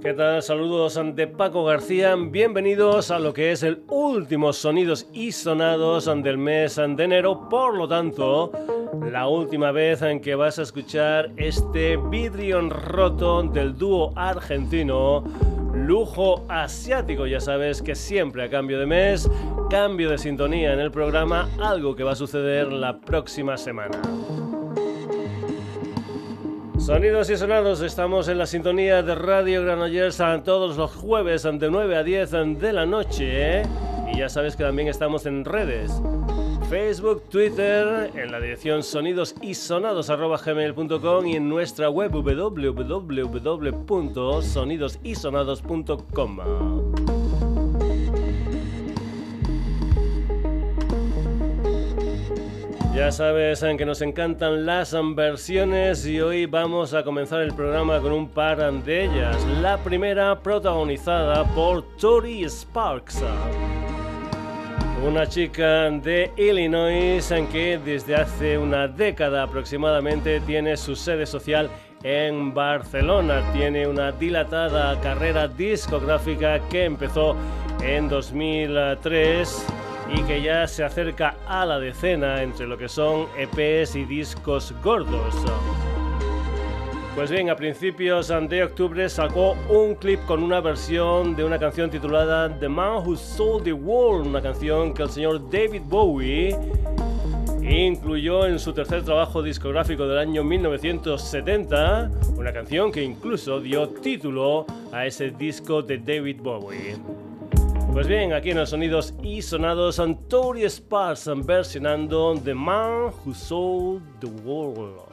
¿Qué tal? Saludos de Paco García. Bienvenidos a lo que es el último Sonidos y Sonados del mes de enero. Por lo tanto, la última vez en que vas a escuchar este vidrio roto del dúo argentino lujo asiático. Ya sabes que siempre a cambio de mes, cambio de sintonía en el programa, algo que va a suceder la próxima semana. Sonidos y sonados, estamos en la sintonía de Radio Granollers todos los jueves de 9 a 10 de la noche. Y ya sabes que también estamos en redes. Facebook, Twitter, en la dirección sonidosisonados.gmail.com y en nuestra web www.sonidosisonados.com. Ya sabes que nos encantan las versiones y hoy vamos a comenzar el programa con un par de ellas. La primera protagonizada por Tori Sparks una chica de Illinois en que desde hace una década aproximadamente tiene su sede social en Barcelona. Tiene una dilatada carrera discográfica que empezó en 2003 y que ya se acerca a la decena entre lo que son EPs y discos gordos. Pues bien, a principios de octubre sacó un clip con una versión de una canción titulada The Man Who Sold the World, una canción que el señor David Bowie incluyó en su tercer trabajo discográfico del año 1970, una canción que incluso dio título a ese disco de David Bowie. Pues bien, aquí en los sonidos y sonados, Tori Sparks versionando The Man Who Sold the World.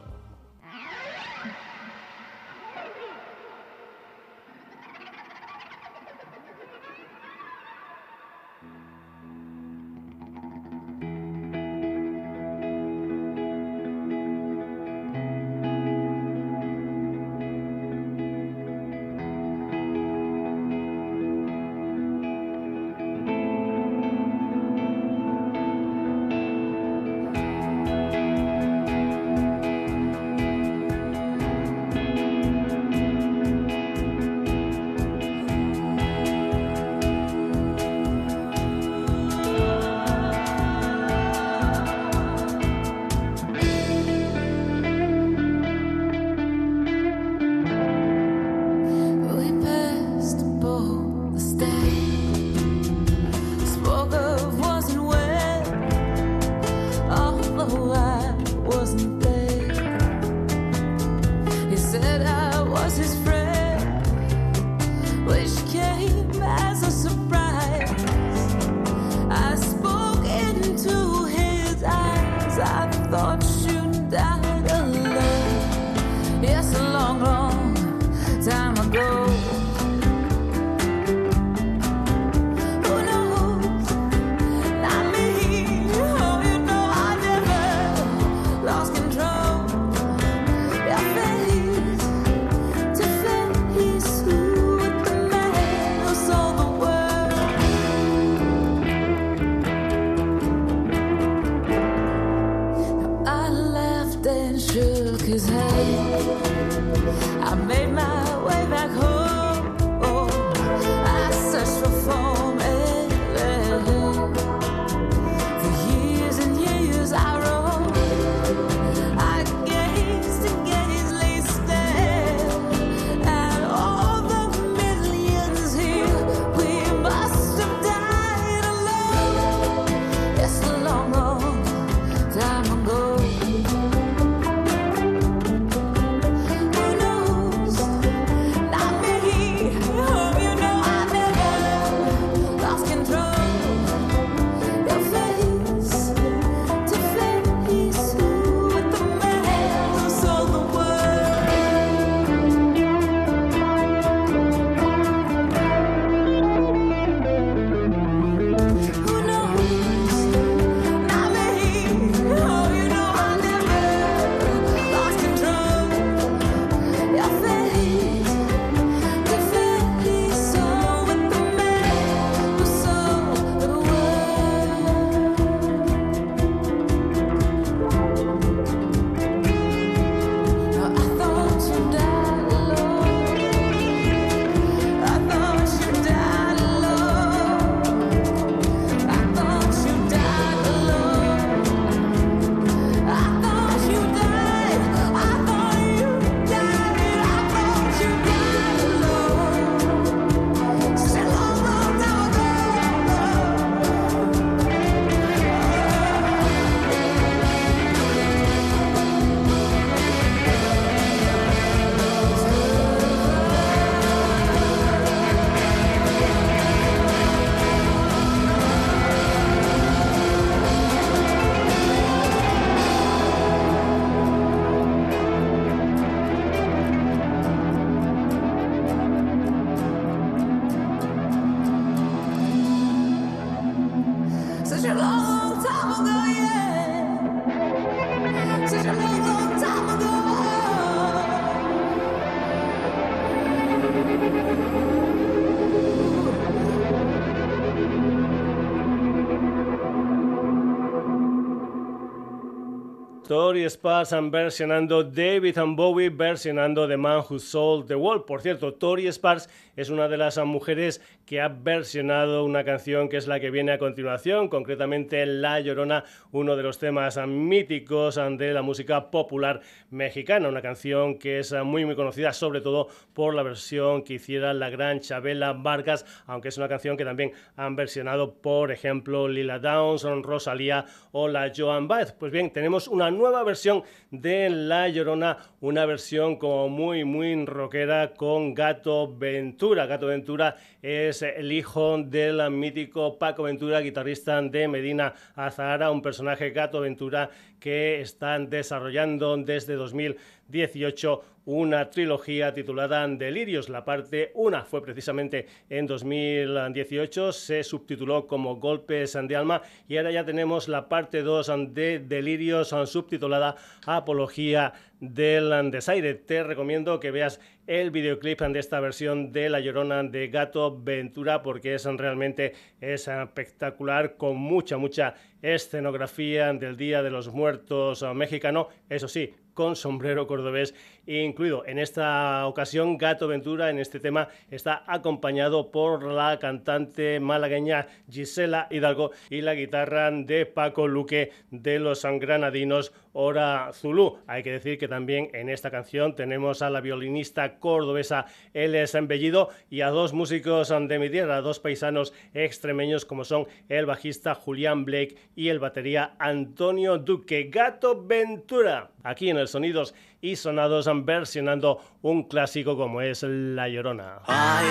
Tori Sparks versionando David and Bowie versionando The Man Who Sold the World. Por cierto, Tori Sparks es una de las mujeres que ha versionado una canción que es la que viene a continuación, concretamente La Llorona, uno de los temas míticos de la música popular mexicana, una canción que es muy muy conocida sobre todo por la versión que hiciera la gran Chabela Vargas, aunque es una canción que también han versionado, por ejemplo, Lila Downs, Rosalía o la Joan Baez. Pues bien, tenemos una nueva versión de La Llorona, una versión como muy muy rockera con Gato Ventura. Gato Ventura es el hijo del mítico Paco Ventura, guitarrista de Medina Azahara, un personaje Gato Ventura que están desarrollando desde 2018 una trilogía titulada Delirios. La parte 1 fue precisamente en 2018, se subtituló como Golpes de Alma y ahora ya tenemos la parte 2 de Delirios subtitulada Apología del Desaire. Te recomiendo que veas el videoclip de esta versión de La Llorona de Gato Ventura porque es realmente es espectacular con mucha mucha escenografía del Día de los Muertos mexicano, eso sí, con sombrero cordobés incluido. En esta ocasión, Gato Ventura en este tema está acompañado por la cantante malagueña Gisela Hidalgo y la guitarra de Paco Luque de los Granadinos Hora Zulu. Hay que decir que también en esta canción tenemos a la violinista cordobesa Eles Embellido y a dos músicos de mi tierra, dos paisanos extremeños como son el bajista Julián Blake y el batería Antonio Duque. Gato Ventura, aquí en el Sonidos y Sonados versionando un clásico como es La Llorona. Ay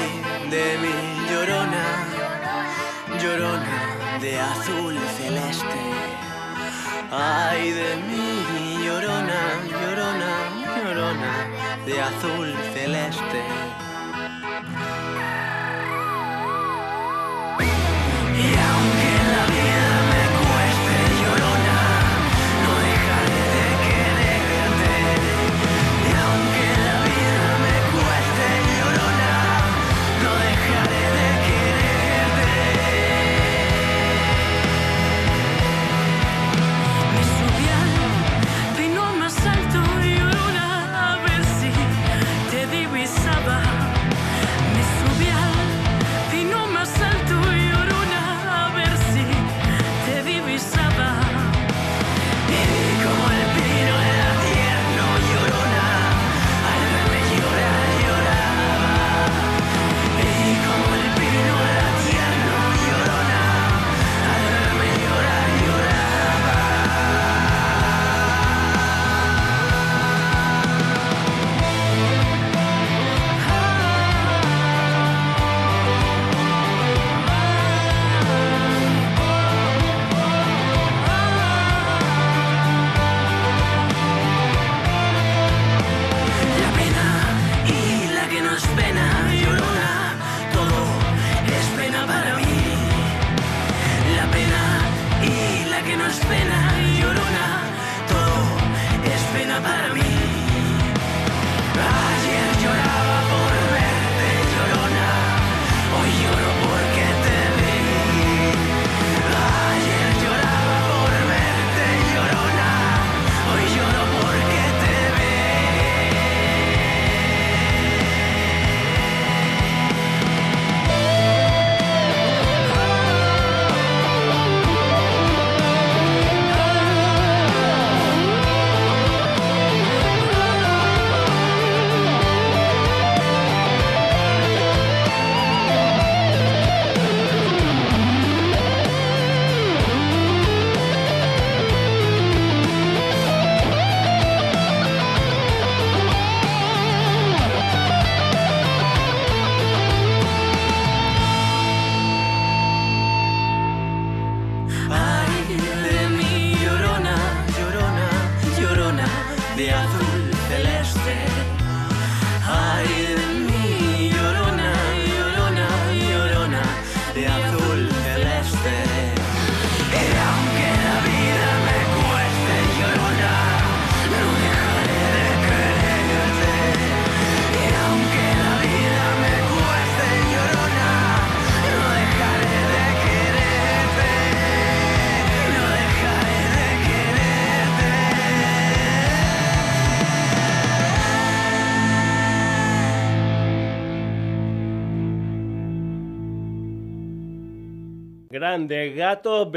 de mi llorona, llorona de azul celeste. Ay de mi llorona, llorona, llorona de azul celeste.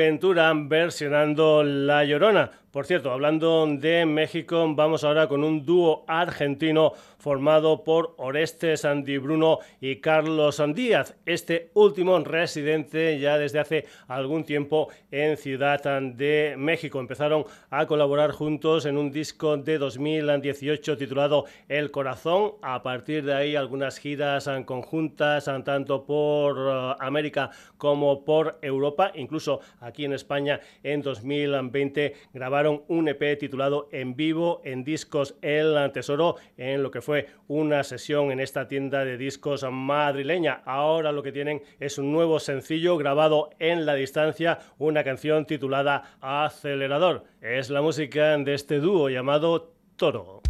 Ventura versionando La Llorona. Por cierto, hablando de México, vamos ahora con un dúo argentino formado por Orestes Andy Bruno y Carlos Díaz. Este último residente ya desde hace algún tiempo en Ciudad de México. Empezaron a colaborar juntos en un disco de 2018 titulado El Corazón. A partir de ahí algunas giras conjuntas tanto por eh, América como por Europa. Incluso aquí en España en 2020 grabaron un EP titulado En vivo en discos El Tesoro en lo que fue una sesión en esta tienda de discos madrileña. Ahora lo que tienen es un nuevo sencillo grabado en la distancia, una canción titulada Acelerador. Es la música de este dúo llamado Toro.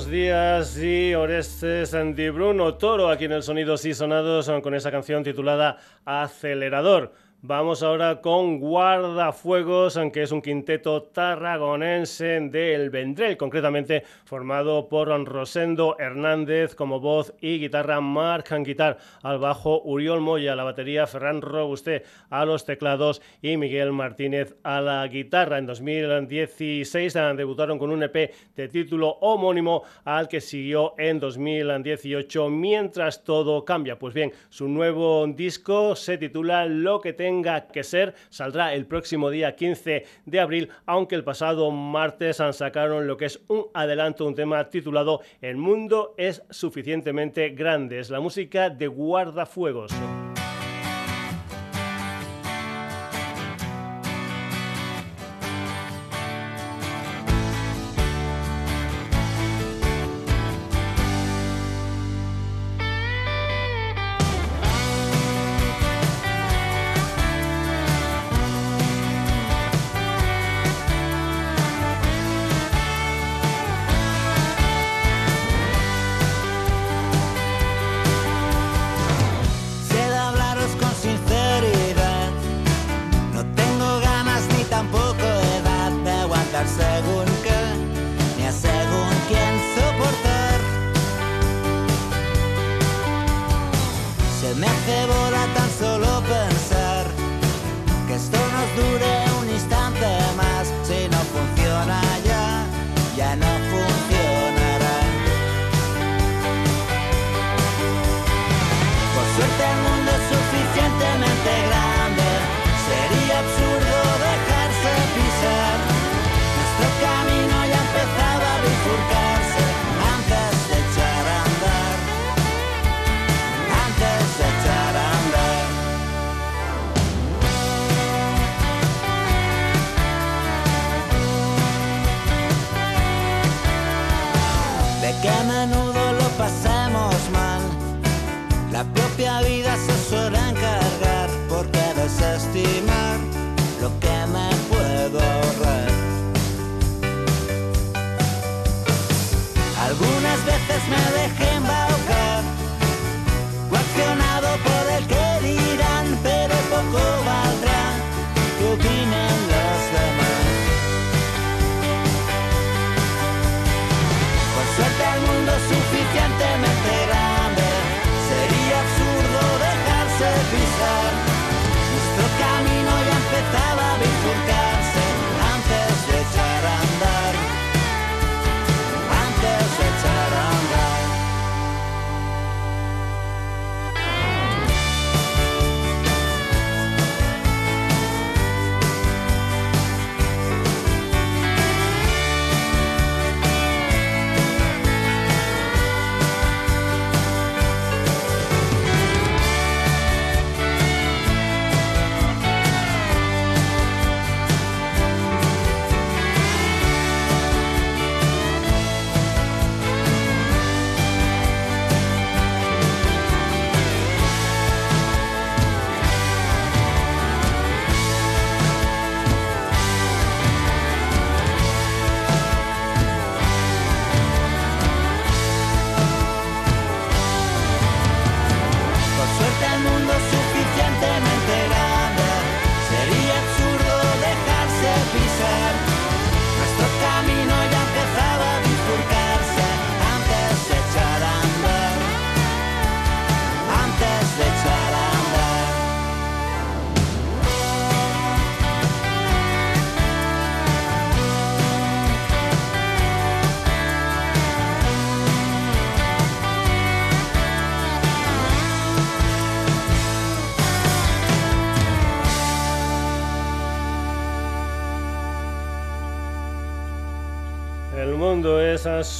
Carlos Díaz y Orestes Di Bruno Toro aquí en el Sonidos y Sonados con esa canción titulada Acelerador. Vamos ahora con Guardafuegos, aunque es un quinteto tarragonense del Vendrell, concretamente formado por Rosendo Hernández como voz y guitarra, Marc Guitar al bajo, Uriol Moya la batería, Ferran Robusté a los teclados y Miguel Martínez a la guitarra. En 2016 debutaron con un EP de título homónimo al que siguió en 2018 mientras todo cambia. Pues bien, su nuevo disco se titula Lo que te tenga que ser. Saldrá el próximo día 15 de abril, aunque el pasado martes sacaron lo que es un adelanto, un tema titulado El mundo es suficientemente grande. Es la música de Guardafuegos.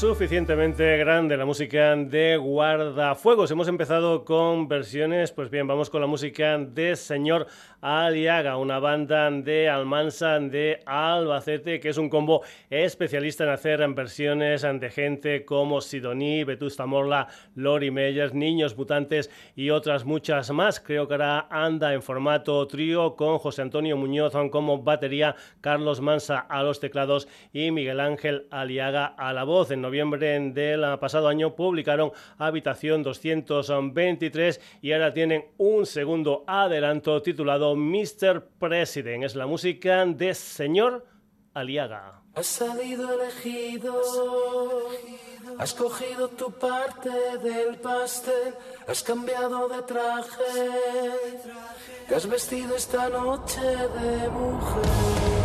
Sul. Suficientemente grande la música de Guardafuegos. Hemos empezado con versiones, pues bien, vamos con la música de Señor Aliaga, una banda de Almansa de Albacete, que es un combo especialista en hacer versiones de gente como Sidoní, Vetusta Morla, Lori Meyers, Niños Mutantes y otras muchas más. Creo que ahora anda en formato trío con José Antonio Muñoz como batería, Carlos Mansa a los teclados y Miguel Ángel Aliaga a la voz. En noviembre del pasado año publicaron Habitación 223 y ahora tienen un segundo adelanto titulado Mr. President. Es la música de Señor Aliaga. Has salido elegido, has cogido tu parte del pastel, has cambiado de traje, te has vestido esta noche de mujer.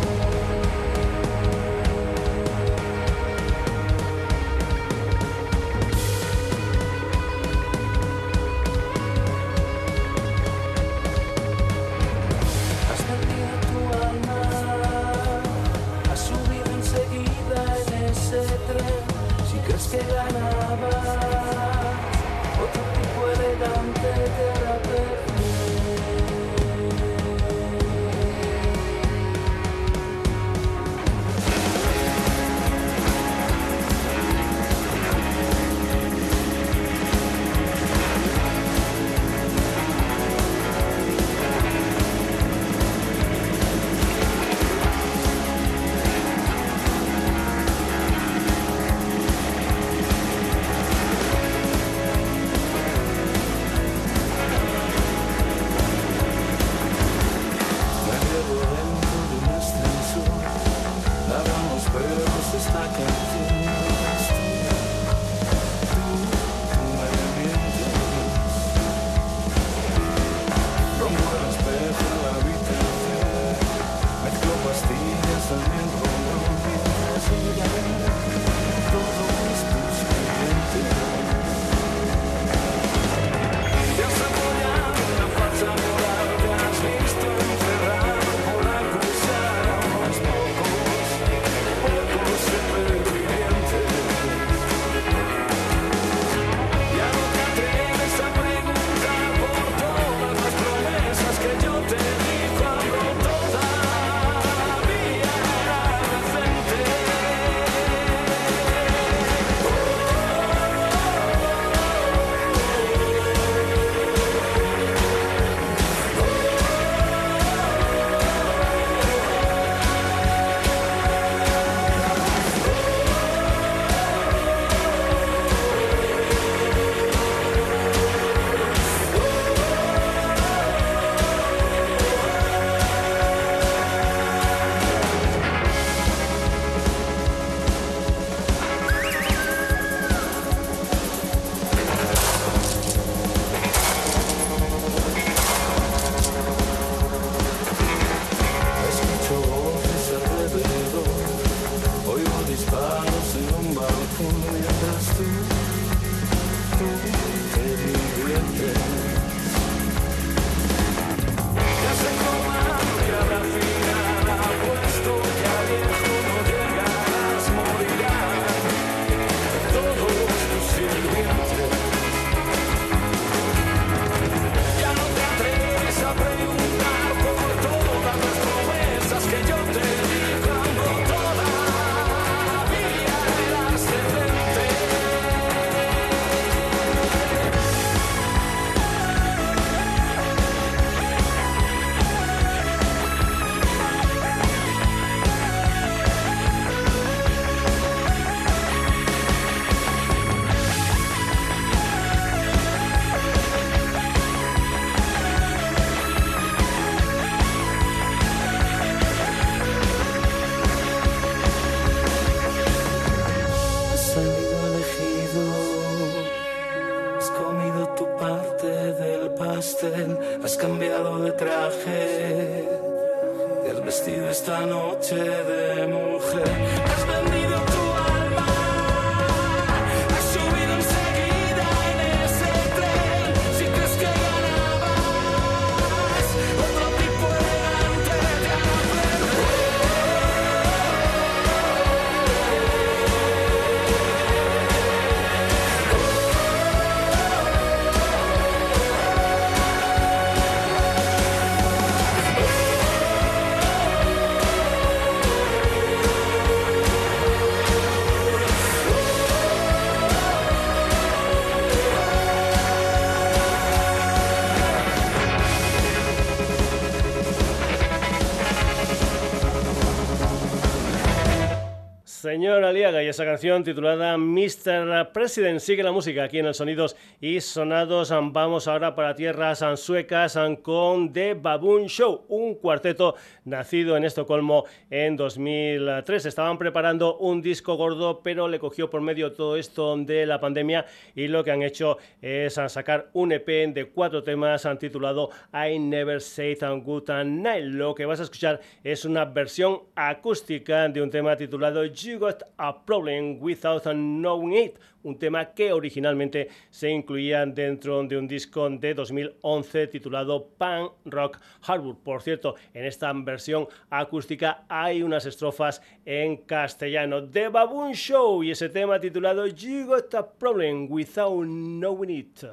Señor Aliaga y esa canción titulada Mr. President. Sigue la música aquí en el Sonidos y Sonados. Vamos ahora para tierras suecas con The Baboon Show, un cuarteto nacido en Estocolmo en 2003. Estaban preparando un disco gordo, pero le cogió por medio todo esto de la pandemia y lo que han hecho es sacar un EP de cuatro temas titulado I Never Say Good Night. Lo que vas a escuchar es una versión acústica de un tema titulado You Got a Problem Without Knowing It, un tema que originalmente se incluía dentro de un disco de 2011 titulado Pan Rock Hardwood. Por cierto, en esta versión acústica hay unas estrofas en castellano. The Baboon Show y ese tema titulado You Got a Problem Without Knowing It.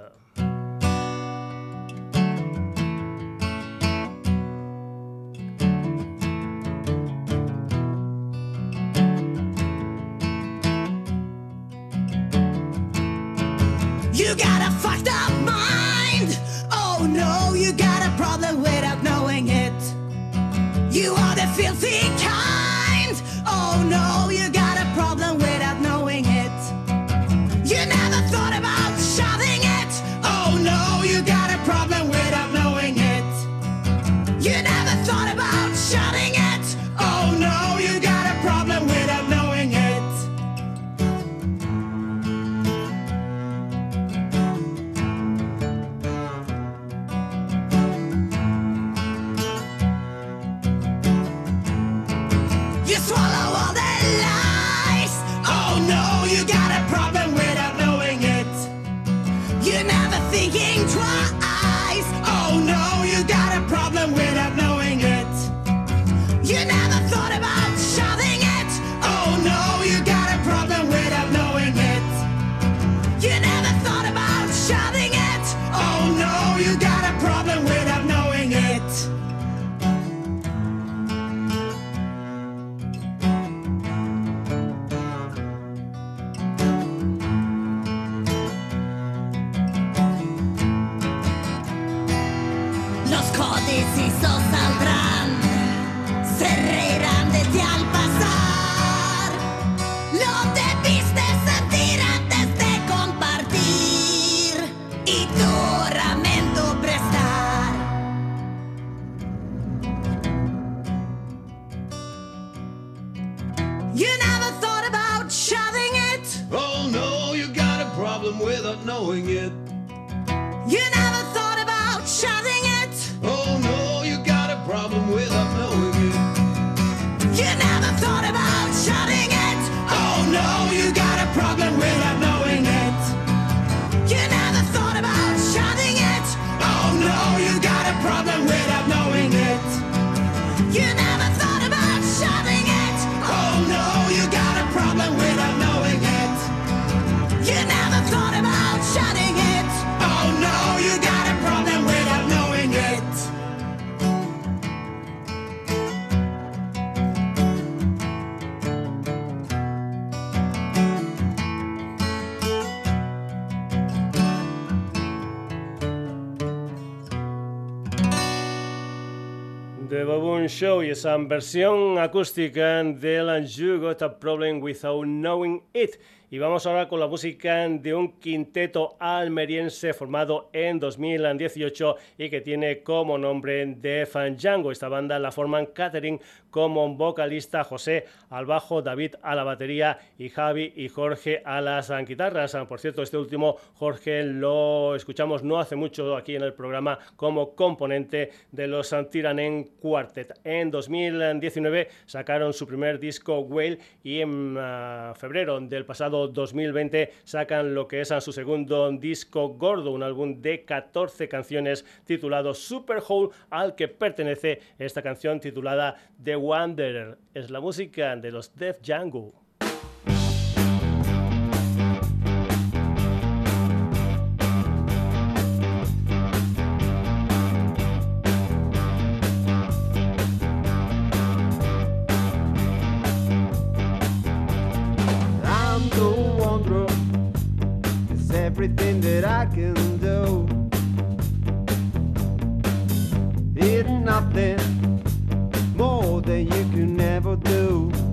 Knowing it. Show y esa versión acústica del You Got a Problem Without Knowing It. Y vamos ahora con la música de un quinteto almeriense formado en 2018 y que tiene como nombre Def Django. Esta banda la forman Catherine como vocalista, José al bajo, David a la batería y Javi y Jorge a las guitarras. Por cierto, este último Jorge lo escuchamos no hace mucho aquí en el programa como componente de los Tiranen Quartet. En 2019 sacaron su primer disco Whale y en ah, febrero del pasado 2020 sacan lo que es a su segundo disco gordo, un álbum de 14 canciones titulado Super Hole, al que pertenece esta canción titulada The Wanderer. Es la música de los Def Django. Everything that I can do. It's nothing more than you can never do.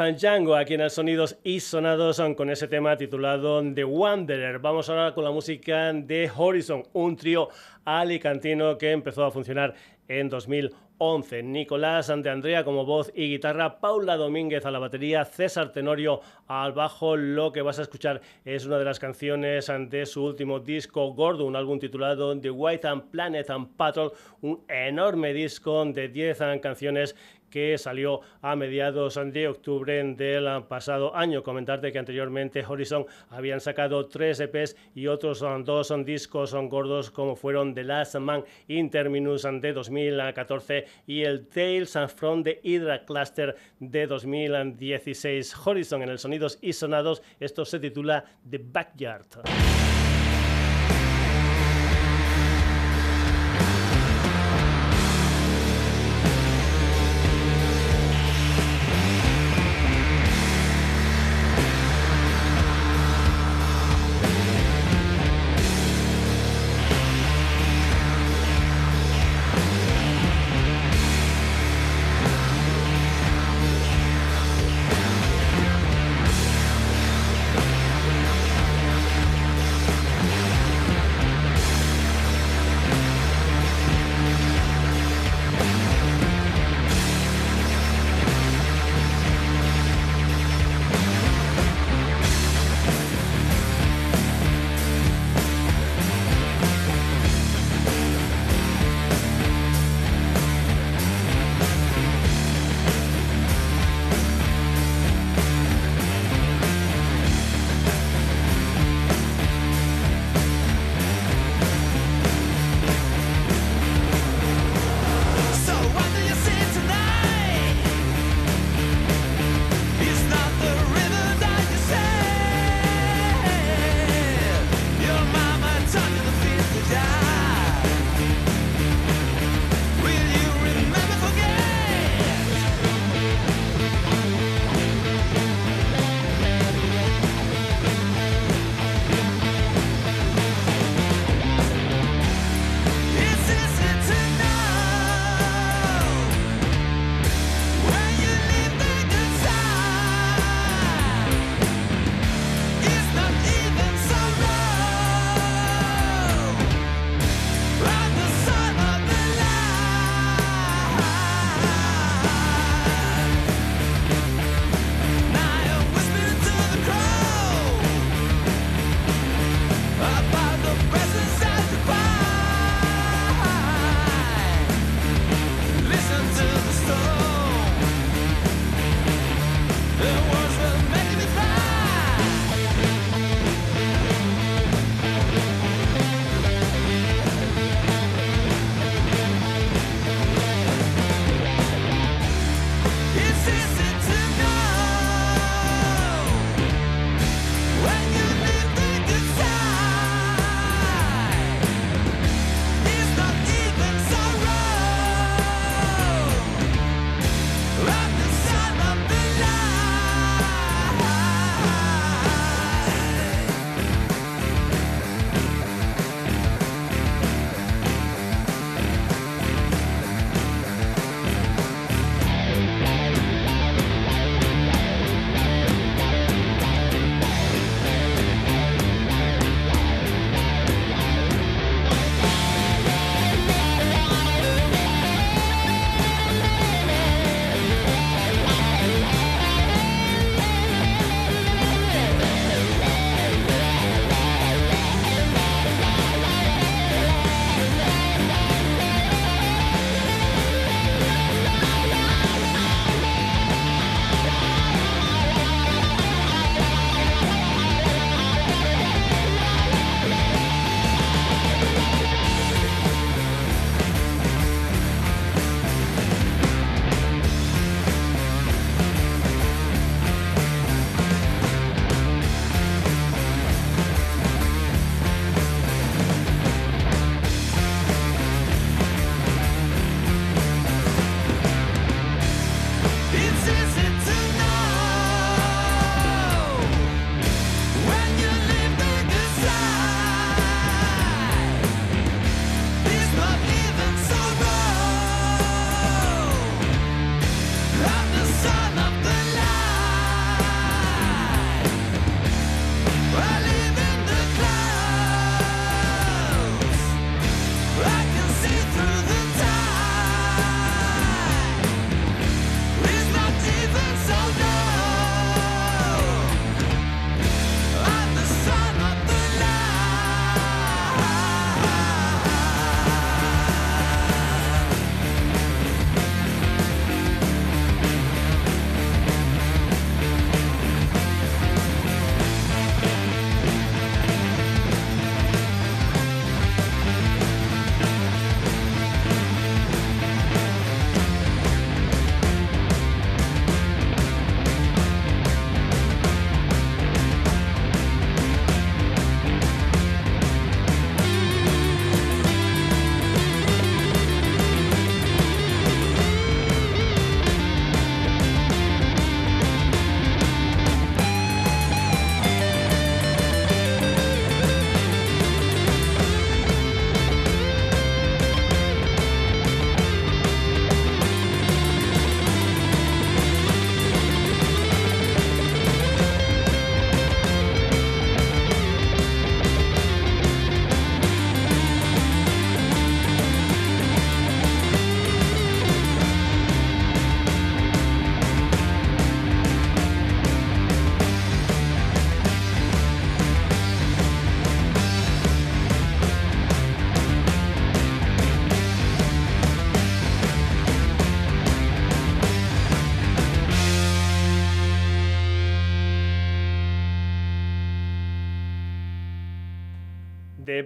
And Django aquí en el Sonidos y Sonados son con ese tema titulado The Wanderer. Vamos ahora con la música de Horizon, un trío alicantino que empezó a funcionar en 2011. Nicolás de Andrea como voz y guitarra, Paula Domínguez a la batería, César Tenorio al bajo. Lo que vas a escuchar es una de las canciones de su último disco gordo, un álbum titulado The White and Planet and Patrol, un enorme disco de 10 canciones que salió a mediados de octubre del pasado año. Comentarte que anteriormente Horizon habían sacado tres EPs y otros um, dos um, discos gordos como fueron The Last Man Interminus de 2014 y el Tales from the Hydra Cluster de 2016. Horizon en el Sonidos y Sonados, esto se titula The Backyard.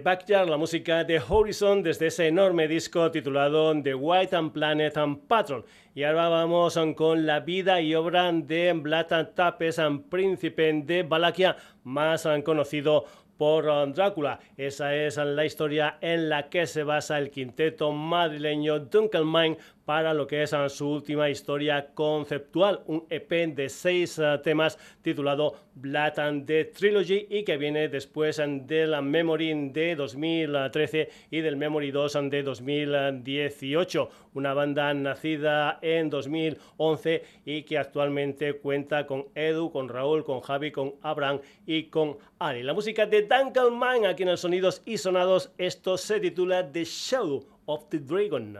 Backyard, la música de Horizon desde ese enorme disco titulado The White and Planet and Patrol. Y ahora vamos con la vida y obra de Vlad Tapes, príncipe de Valaquia, más conocido por Drácula. Esa es la historia en la que se basa el quinteto madrileño Dunkelmine para lo que es ah, su última historia conceptual, un EP de seis ah, temas titulado Blood and the Trilogy y que viene después ah, de la Memory de 2013 y del Memory 2 de 2018, una banda nacida en 2011 y que actualmente cuenta con Edu, con Raúl, con Javi, con Abraham y con Ari. La música de Duncan aquí en el Sonidos y Sonados, esto se titula The Shadow of the Dragon.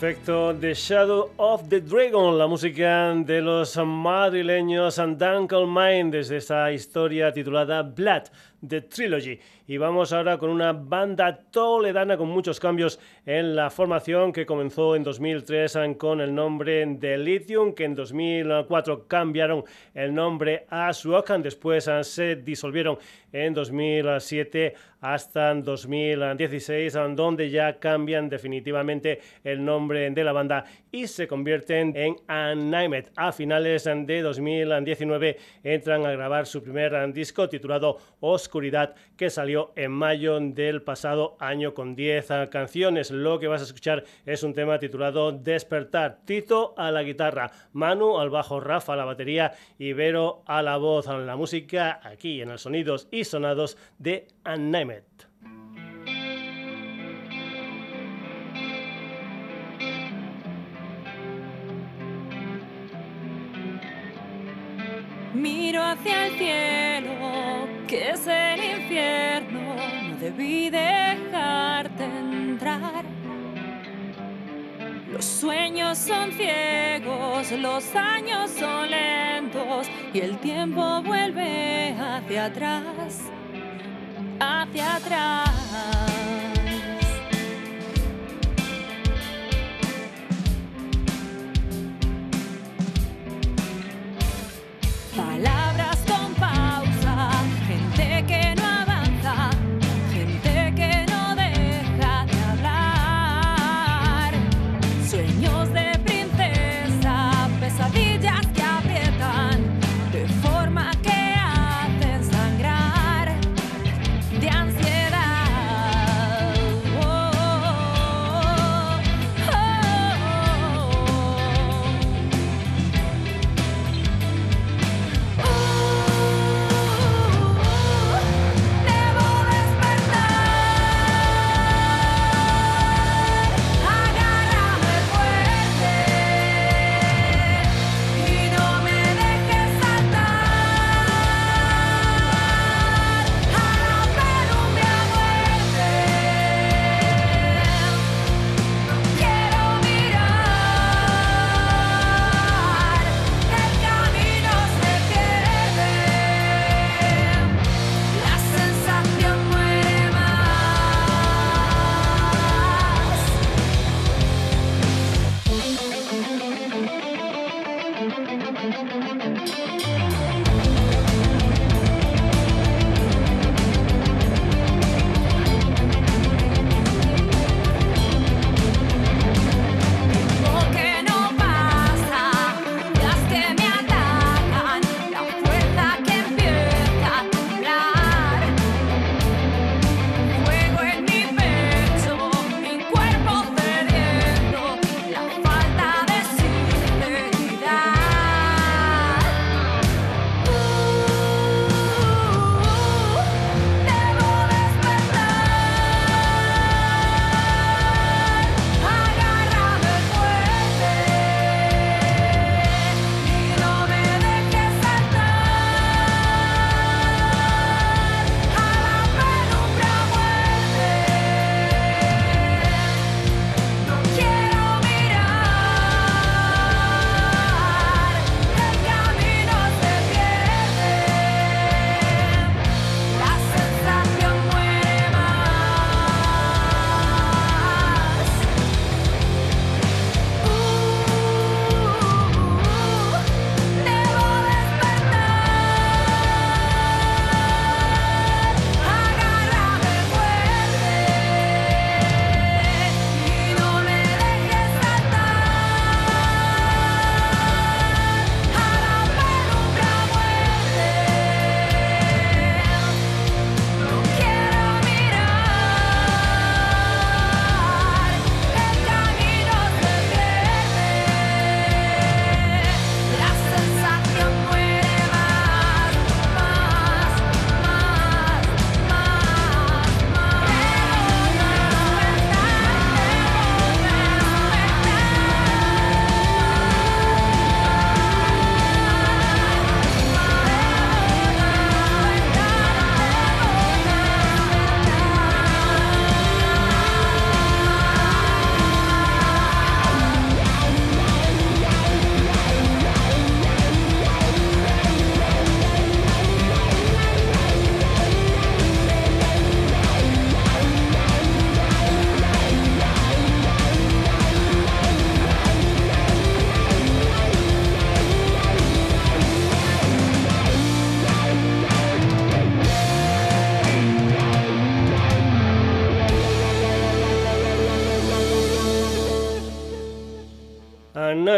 En efecto, The Shadow of the Dragon, la música de los madrileños Dunkel Mind desde esta historia titulada Blood, The Trilogy. Y vamos ahora con una banda toledana con muchos cambios en la formación que comenzó en 2003 con el nombre de Lithium, que en 2004 cambiaron el nombre a Suokan, después se disolvieron en 2007 hasta 2016, donde ya cambian definitivamente el nombre de la banda y se convierten en Unnamed. A finales de 2019 entran a grabar su primer disco titulado Que salió en mayo del pasado año con 10 canciones. Lo que vas a escuchar es un tema titulado Despertar. Tito a la guitarra, Manu al bajo, Rafa a la batería, Ibero a la voz, a la música aquí en el Sonidos y Sonados de Unnamed. Miro hacia el cielo, que es el infierno, no debí dejarte entrar. Los sueños son ciegos, los años son lentos y el tiempo vuelve hacia atrás, hacia atrás.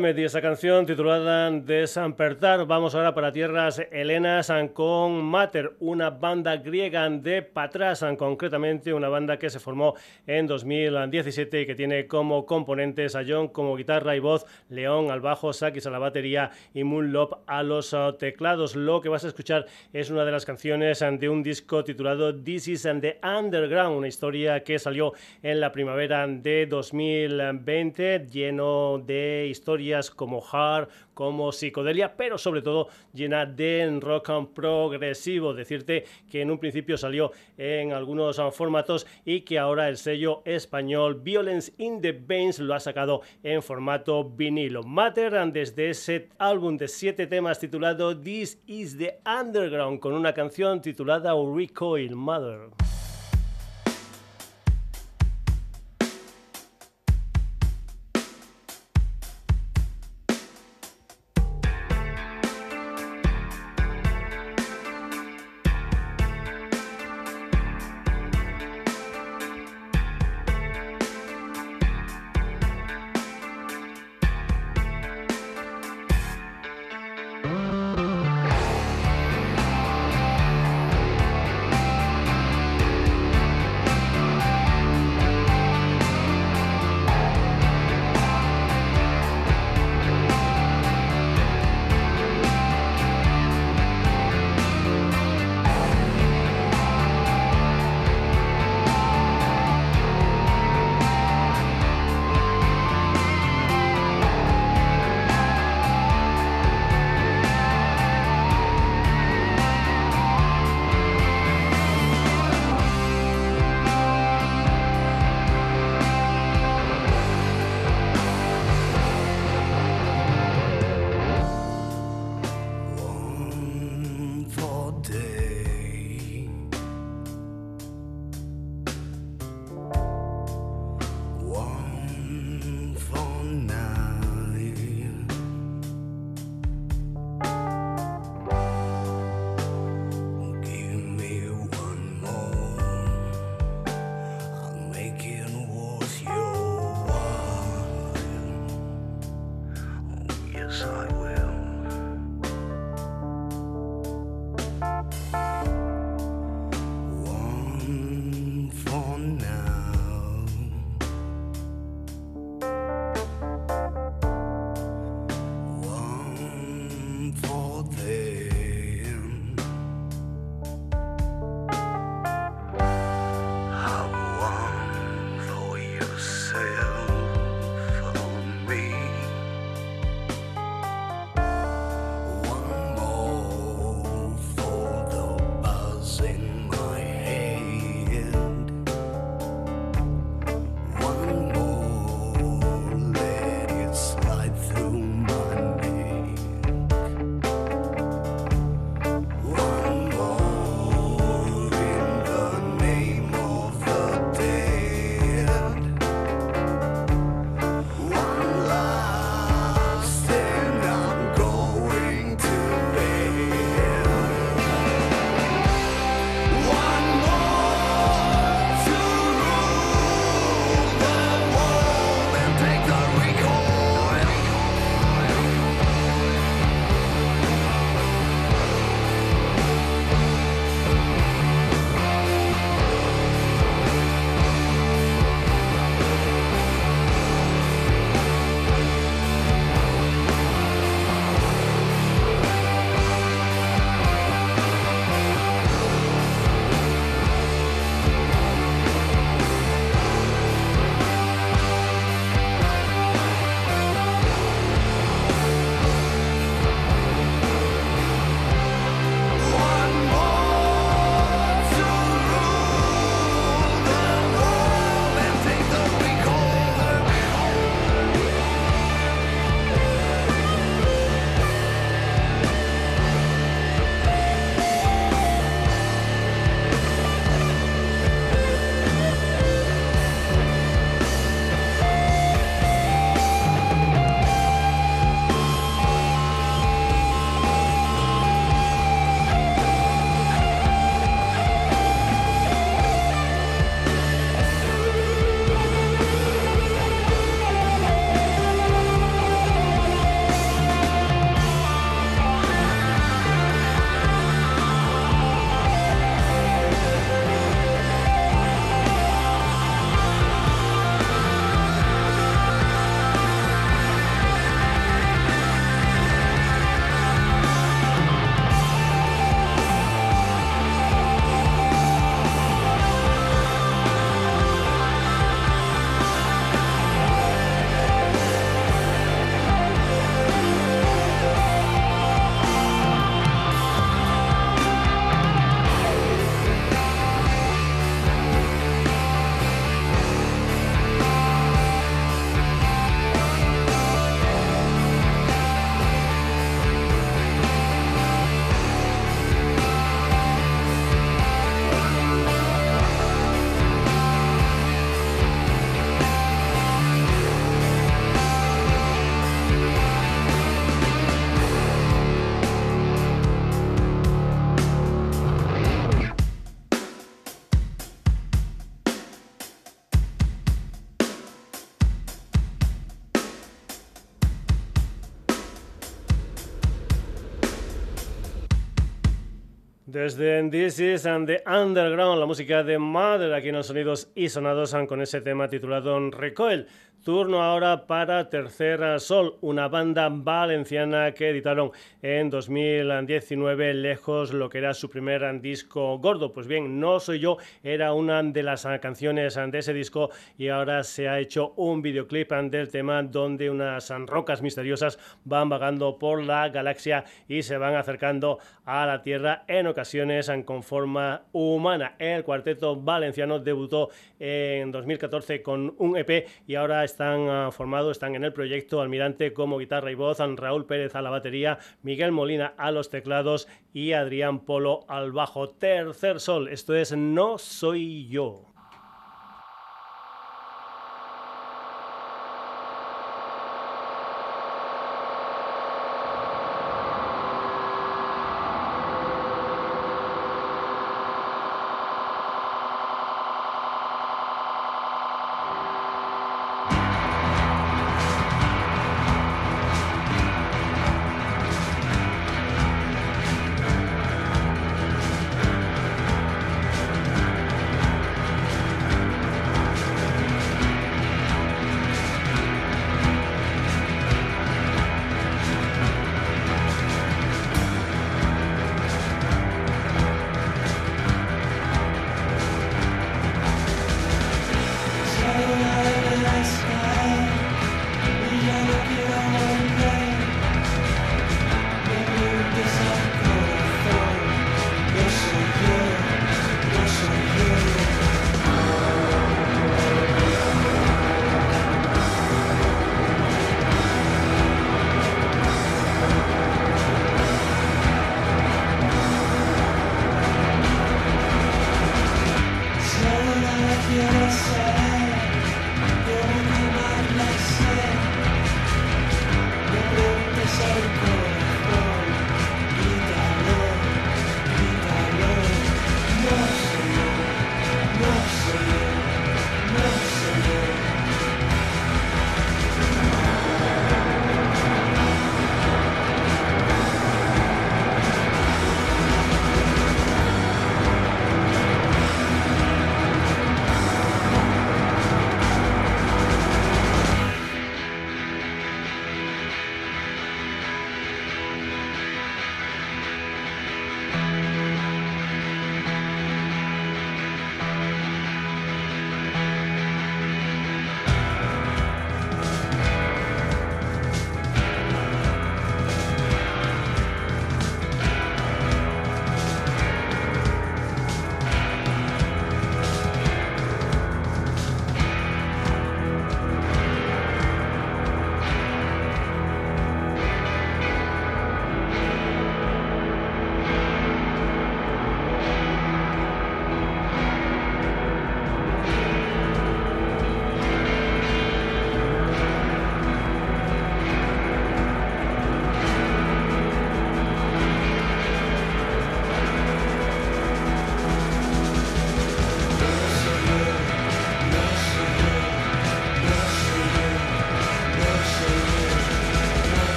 Metí esa canción titulada Desampertar. Vamos ahora para tierras helenas con Mater, una banda griega de Patrasan, concretamente una banda que se formó en 2017 y que tiene como componentes a John como guitarra y voz, León al bajo, Sakis a la batería y Moonlop a los teclados. Lo que vas a escuchar es una de las canciones de un disco titulado This is and the Underground, una historia que salió en la primavera de 2020, lleno de historias como hard, como psicodelia, pero sobre todo llena de rock and progresivo. Decirte que en un principio salió en algunos formatos y que ahora el sello español Violence in the Veins lo ha sacado en formato vinilo. Matter desde ese álbum de siete temas titulado This is the Underground con una canción titulada Recoil Mother. Desde This is and the Underground, la música de Mother, aquí en los sonidos y sonados con ese tema titulado Recoil. Turno ahora para Tercera Sol, una banda valenciana que editaron en 2019 lejos lo que era su primer disco gordo. Pues bien, No Soy Yo era una de las canciones de ese disco y ahora se ha hecho un videoclip del tema donde unas rocas misteriosas van vagando por la galaxia y se van acercando a la Tierra en ocasiones con forma humana. El cuarteto valenciano debutó en 2014 con un EP y ahora están ah, formados, están en el proyecto Almirante como guitarra y voz, Raúl Pérez a la batería, Miguel Molina a los teclados y Adrián Polo al bajo. Tercer sol, esto es No Soy Yo.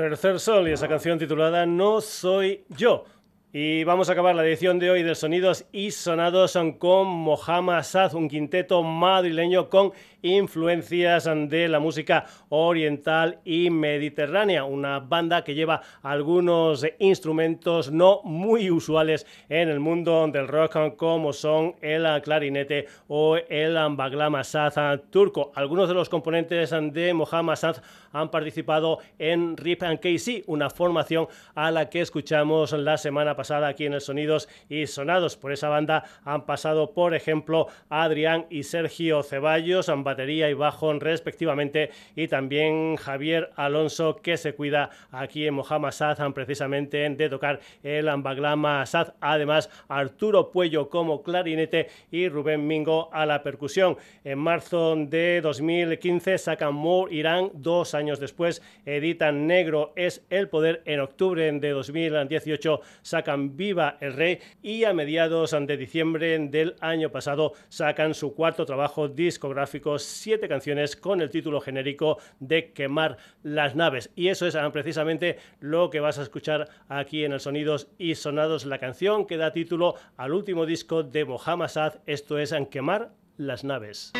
Tercer Sol y esa canción titulada No Soy Yo. Y vamos a acabar la edición de hoy de Sonidos y Sonados con Mohamed Saz, un quinteto madrileño con influencias de la música oriental y mediterránea. Una banda que lleva algunos instrumentos no muy usuales en el mundo del rock, como son el clarinete o el baglama saz turco. Algunos de los componentes de Mohamed Saz han participado en Rip and Casey, una formación a la que escuchamos la semana pasada pasada aquí en el Sonidos y Sonados. Por esa banda han pasado, por ejemplo, Adrián y Sergio Ceballos, en batería y bajo respectivamente, y también Javier Alonso, que se cuida aquí en Mohamed Sad, precisamente de tocar el Ambaglama Sad. Además, Arturo Puello como clarinete y Rubén Mingo a la percusión. En marzo de 2015 sacan More Irán, dos años después editan Negro es el poder. En octubre de 2018 sacan Viva el Rey y a mediados de diciembre del año pasado sacan su cuarto trabajo discográfico, siete canciones con el título genérico de Quemar las naves. Y eso es ah, precisamente lo que vas a escuchar aquí en el Sonidos y Sonados, la canción que da título al último disco de Mohamed Sad, esto es Quemar las naves.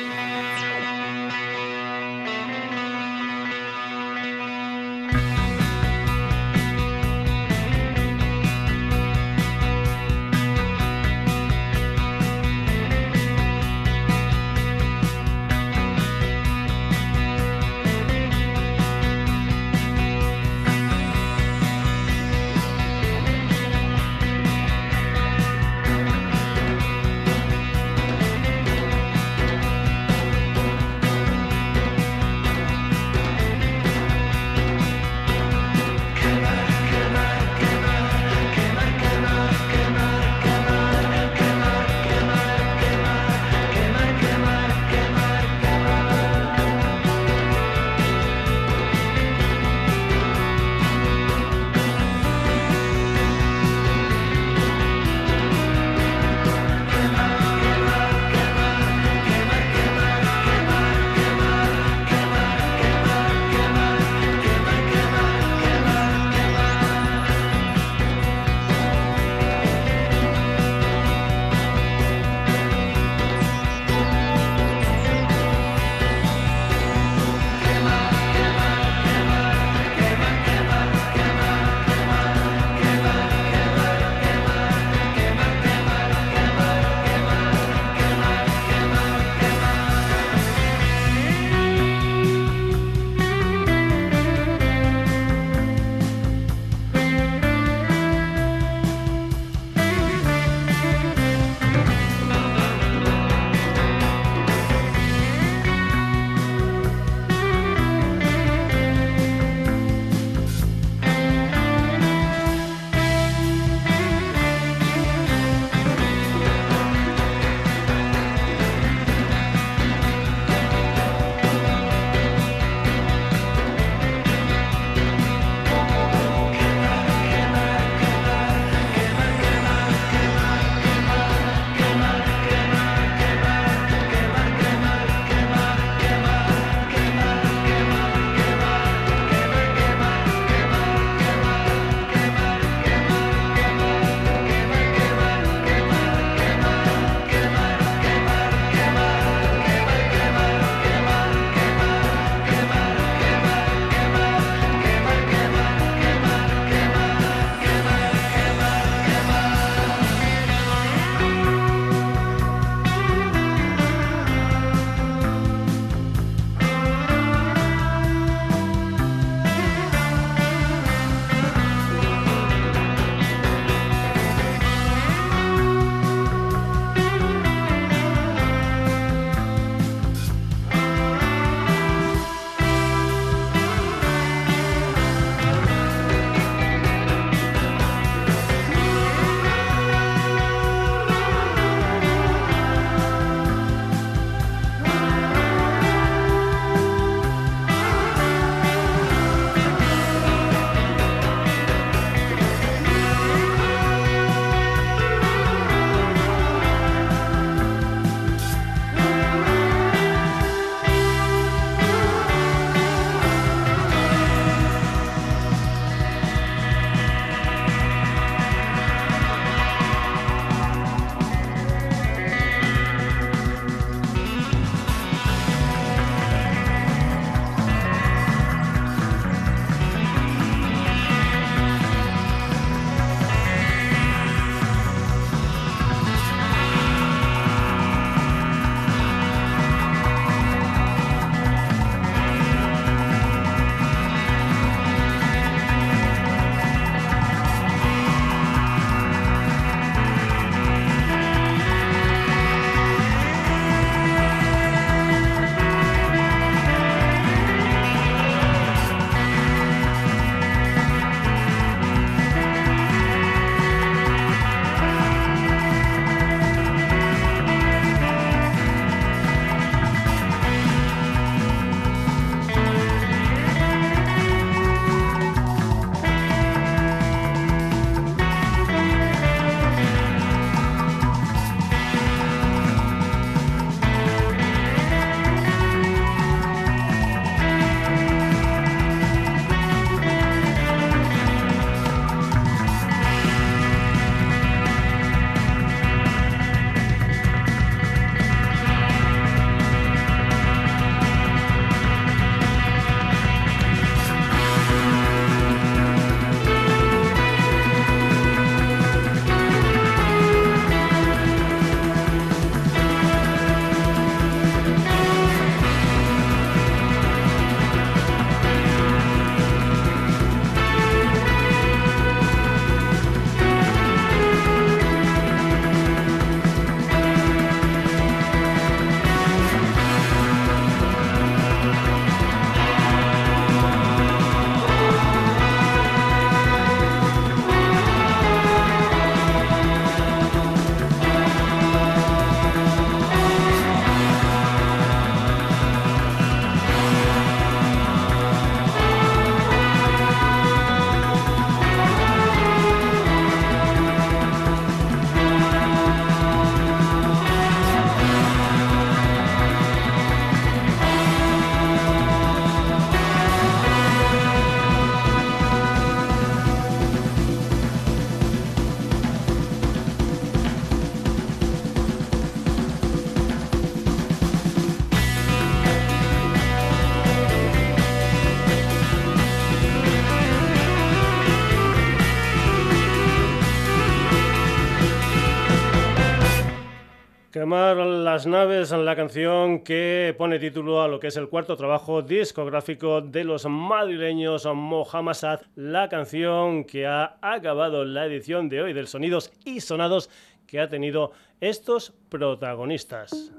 Las naves, la canción que pone título a lo que es el cuarto trabajo discográfico de los madrileños Mohamed Sad, la canción que ha acabado la edición de hoy del Sonidos y Sonados que ha tenido estos protagonistas.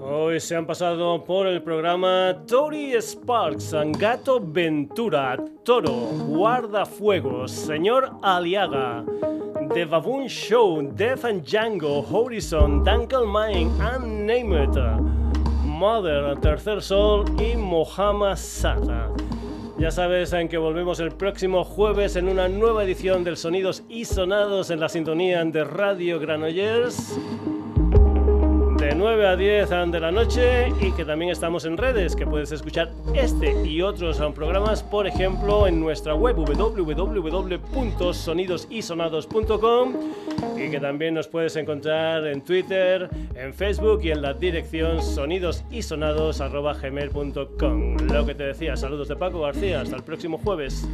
Hoy se han pasado por el programa Tori Sparks, Gato Ventura, Toro, Guardafuegos, Señor Aliaga. The Baboon Show, Death and Django, Horizon, Dunkel Mine, Unnamed, Mother, Tercer Sol y Mohamed Sata. Ya sabes en que volvemos el próximo jueves en una nueva edición del Sonidos y Sonados en la sintonía de Radio Granollers de 9 a 10 de la noche y que también estamos en redes, que puedes escuchar este y otros programas, por ejemplo, en nuestra web www.sonidosysonados.com y que también nos puedes encontrar en Twitter, en Facebook y en la dirección sonidosysonados.gmail.com. Lo que te decía, saludos de Paco García, hasta el próximo jueves.